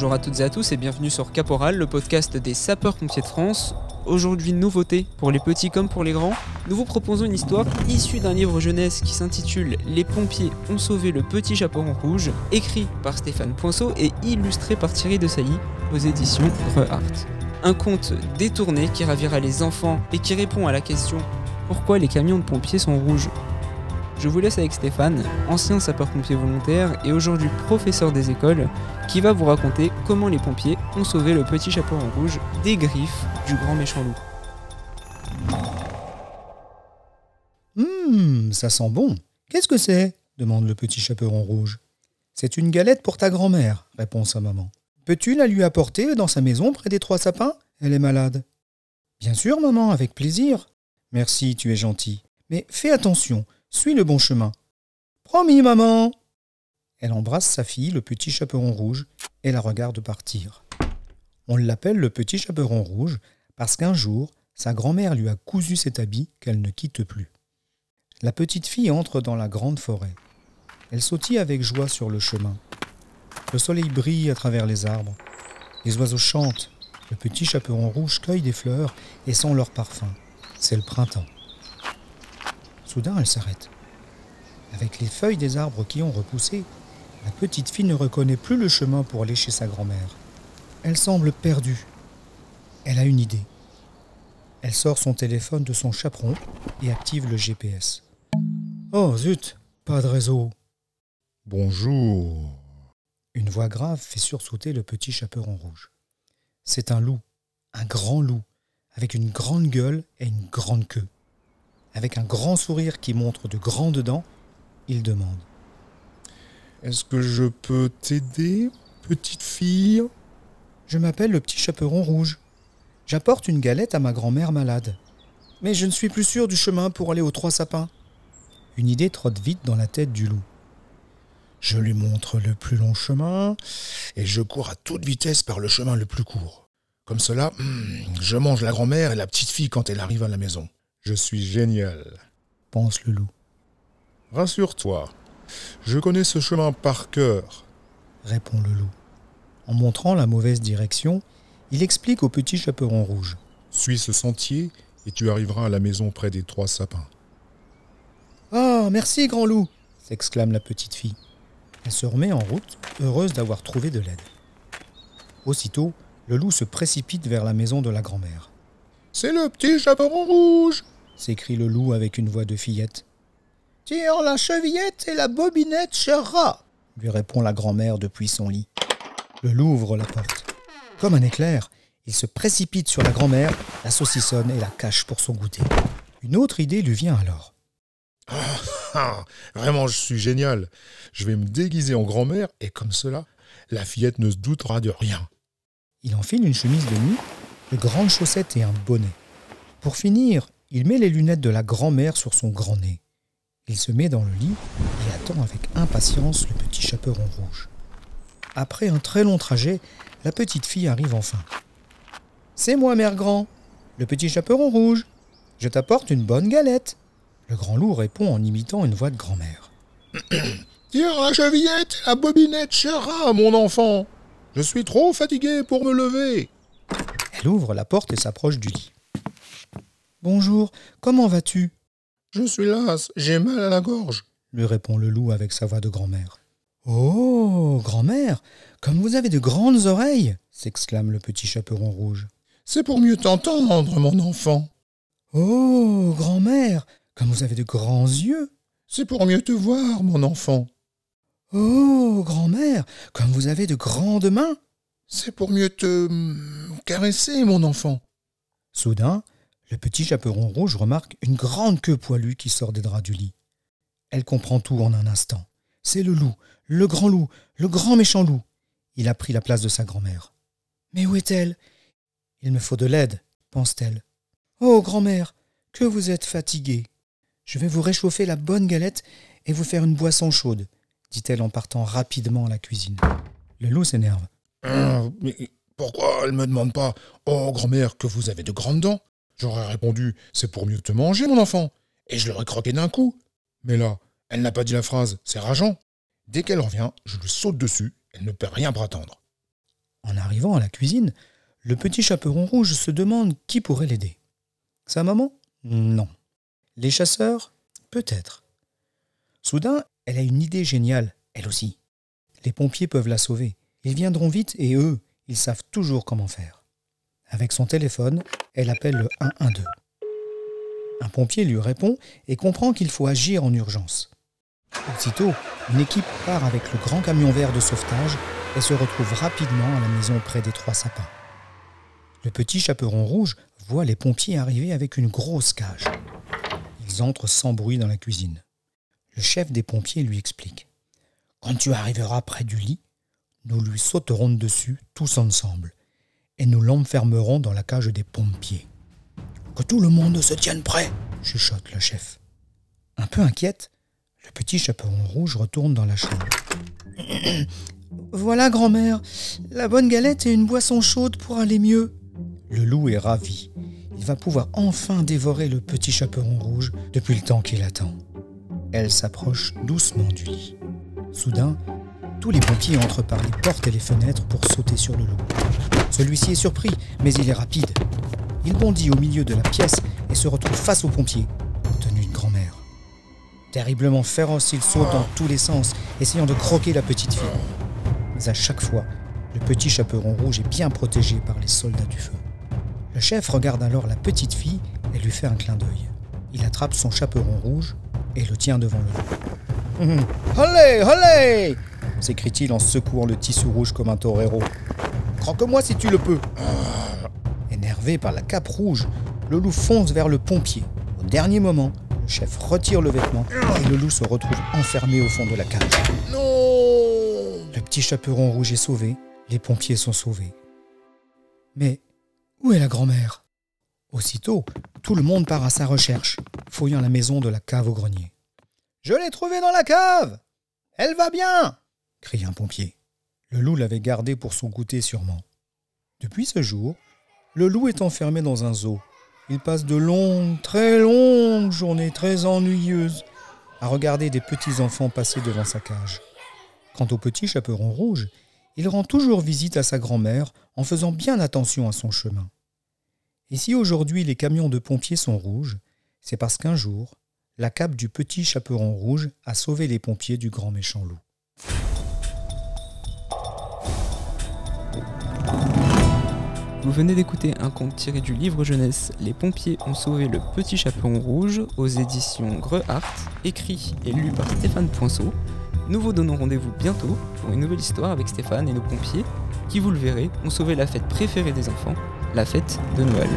Bonjour à toutes et à tous et bienvenue sur Caporal, le podcast des sapeurs-pompiers de France. Aujourd'hui, nouveauté pour les petits comme pour les grands. Nous vous proposons une histoire issue d'un livre jeunesse qui s'intitule Les pompiers ont sauvé le petit chaperon rouge, écrit par Stéphane Poinceau et illustré par Thierry de Sailly aux éditions Rehart. Un conte détourné qui ravira les enfants et qui répond à la question pourquoi les camions de pompiers sont rouges? Je vous laisse avec Stéphane, ancien sapeur-pompier volontaire et aujourd'hui professeur des écoles, qui va vous raconter comment les pompiers ont sauvé le petit chaperon rouge des griffes du grand méchant loup. Hum, ça sent bon. Qu'est-ce que c'est? demande le petit chaperon rouge. C'est une galette pour ta grand-mère, répond sa maman. Peux-tu la lui apporter dans sa maison près des trois sapins? Elle est malade. Bien sûr, maman, avec plaisir. Merci, tu es gentil. Mais fais attention, suis le bon chemin. Promis, maman. Elle embrasse sa fille, le petit chaperon rouge, et la regarde partir. On l'appelle le petit chaperon rouge parce qu'un jour, sa grand-mère lui a cousu cet habit qu'elle ne quitte plus. La petite fille entre dans la grande forêt. Elle sautille avec joie sur le chemin. Le soleil brille à travers les arbres. Les oiseaux chantent. Le petit chaperon rouge cueille des fleurs et sent leur parfum. C'est le printemps. Soudain, elle s'arrête. Avec les feuilles des arbres qui ont repoussé, la petite fille ne reconnaît plus le chemin pour aller chez sa grand-mère. Elle semble perdue. Elle a une idée. Elle sort son téléphone de son chaperon et active le GPS. Oh zut, pas de réseau. Bonjour. Une voix grave fait sursauter le petit chaperon rouge. C'est un loup, un grand loup, avec une grande gueule et une grande queue. Avec un grand sourire qui montre de grandes dents, il demande Est-ce que je peux t'aider, petite fille? Je m'appelle le petit chaperon rouge. J'apporte une galette à ma grand-mère malade. Mais je ne suis plus sûr du chemin pour aller aux trois sapins. Une idée trotte vite dans la tête du loup. Je lui montre le plus long chemin et je cours à toute vitesse par le chemin le plus court. Comme cela, hmm, je mange la grand-mère et la petite fille quand elle arrive à la maison. Je suis génial, pense le loup. Rassure-toi, je connais ce chemin par cœur, répond le loup. En montrant la mauvaise direction, il explique au petit chaperon rouge. Suis ce sentier et tu arriveras à la maison près des trois sapins. Ah, merci, grand loup s'exclame la petite fille. Elle se remet en route, heureuse d'avoir trouvé de l'aide. Aussitôt, le loup se précipite vers la maison de la grand-mère. C'est le petit chaperon rouge s'écrie le loup avec une voix de fillette. Tire la chevillette et la bobinette, cher rat lui répond la grand-mère depuis son lit. Le loup ouvre la porte. Comme un éclair, il se précipite sur la grand-mère, la saucissonne et la cache pour son goûter. Une autre idée lui vient alors. Ah, ah, vraiment, je suis génial. Je vais me déguiser en grand-mère et comme cela, la fillette ne se doutera de rien. Il enfile une chemise de nuit, de grandes chaussettes et un bonnet. Pour finir, il met les lunettes de la grand-mère sur son grand nez. Il se met dans le lit et attend avec impatience le petit chaperon rouge. Après un très long trajet, la petite fille arrive enfin. C'est moi, mère grand, le petit chaperon rouge. Je t'apporte une bonne galette. Le grand loup répond en imitant une voix de grand-mère. Tire la chevillette, la bobinette, cher rat, mon enfant. Je suis trop fatigué pour me lever. Elle ouvre la porte et s'approche du lit. Bonjour, comment vas-tu? Je suis las, j'ai mal à la gorge, lui répond le loup avec sa voix de grand-mère. Oh, grand-mère, comme vous avez de grandes oreilles s'exclame le petit chaperon rouge. C'est pour mieux t'entendre, mon enfant. Oh, grand-mère, comme vous avez de grands yeux C'est pour mieux te voir, mon enfant. Oh, grand-mère, comme vous avez de grandes mains C'est pour mieux te hum, caresser, mon enfant. Soudain, le petit chaperon rouge remarque une grande queue poilue qui sort des draps du lit. Elle comprend tout en un instant. C'est le loup, le grand loup, le grand méchant loup. Il a pris la place de sa grand-mère. Mais où est-elle? Il me faut de l'aide, pense-t-elle. Oh, grand-mère, que vous êtes fatiguée. Je vais vous réchauffer la bonne galette et vous faire une boisson chaude, dit-elle en partant rapidement à la cuisine. Le loup s'énerve. Hum, mais pourquoi elle ne me demande pas Oh, grand-mère, que vous avez de grandes dents? J'aurais répondu C'est pour mieux te manger, mon enfant. Et je l'aurais croqué d'un coup. Mais là, elle n'a pas dit la phrase, c'est rageant. Dès qu'elle revient, je lui saute dessus, elle ne peut rien prétendre. En arrivant à la cuisine, le petit chaperon rouge se demande qui pourrait l'aider. Sa maman? Non. Les chasseurs? Peut-être. Soudain, elle a une idée géniale, elle aussi. Les pompiers peuvent la sauver. Ils viendront vite et eux, ils savent toujours comment faire. Avec son téléphone, elle appelle le 112. Un pompier lui répond et comprend qu'il faut agir en urgence. Aussitôt, une équipe part avec le grand camion vert de sauvetage et se retrouve rapidement à la maison près des trois sapins. Le petit chaperon rouge voit les pompiers arriver avec une grosse cage. Ils entrent sans bruit dans la cuisine. Le chef des pompiers lui explique. Quand tu arriveras près du lit, nous lui sauterons dessus tous ensemble et nous l'enfermerons dans la cage des pompiers. Que tout le monde se tienne prêt, chuchote le chef. Un peu inquiète, le petit chaperon rouge retourne dans la chambre. voilà, grand-mère, la bonne galette et une boisson chaude pour aller mieux. Le loup est ravi. Il va pouvoir enfin dévorer le petit chaperon rouge depuis le temps qu'il attend. Elle s'approche doucement du lit. Soudain, tous les pompiers entrent par les portes et les fenêtres pour sauter sur le loup. Celui-ci est surpris, mais il est rapide. Il bondit au milieu de la pièce et se retrouve face aux pompiers, en tenue de grand-mère. Terriblement féroce, il saute dans tous les sens, essayant de croquer la petite fille. Mais à chaque fois, le petit chaperon rouge est bien protégé par les soldats du feu. Le chef regarde alors la petite fille et lui fait un clin d'œil. Il attrape son chaperon rouge et le tient devant le loup. Allez s'écrie-t-il en secouant le tissu rouge comme un torero. Croque-moi si tu le peux. Énervé par la cape rouge, le loup fonce vers le pompier. Au dernier moment, le chef retire le vêtement et le loup se retrouve enfermé au fond de la cage. Non Le petit chaperon rouge est sauvé, les pompiers sont sauvés. Mais où est la grand-mère? Aussitôt, tout le monde part à sa recherche, fouillant la maison de la cave au grenier. Je l'ai trouvée dans la cave Elle va bien crie un pompier. Le loup l'avait gardée pour son goûter sûrement. Depuis ce jour, le loup est enfermé dans un zoo. Il passe de longues, très longues journées très ennuyeuses à regarder des petits enfants passer devant sa cage. Quant au petit chaperon rouge, il rend toujours visite à sa grand-mère en faisant bien attention à son chemin. Et si aujourd'hui les camions de pompiers sont rouges, c'est parce qu'un jour, la cape du petit chaperon rouge a sauvé les pompiers du grand méchant loup. Vous venez d'écouter un conte tiré du livre jeunesse Les pompiers ont sauvé le petit chaperon rouge aux éditions Grehart, écrit et lu par Stéphane Poinceau. Nous vous donnons rendez-vous bientôt pour une nouvelle histoire avec Stéphane et nos pompiers qui, vous le verrez, ont sauvé la fête préférée des enfants, la fête de Noël.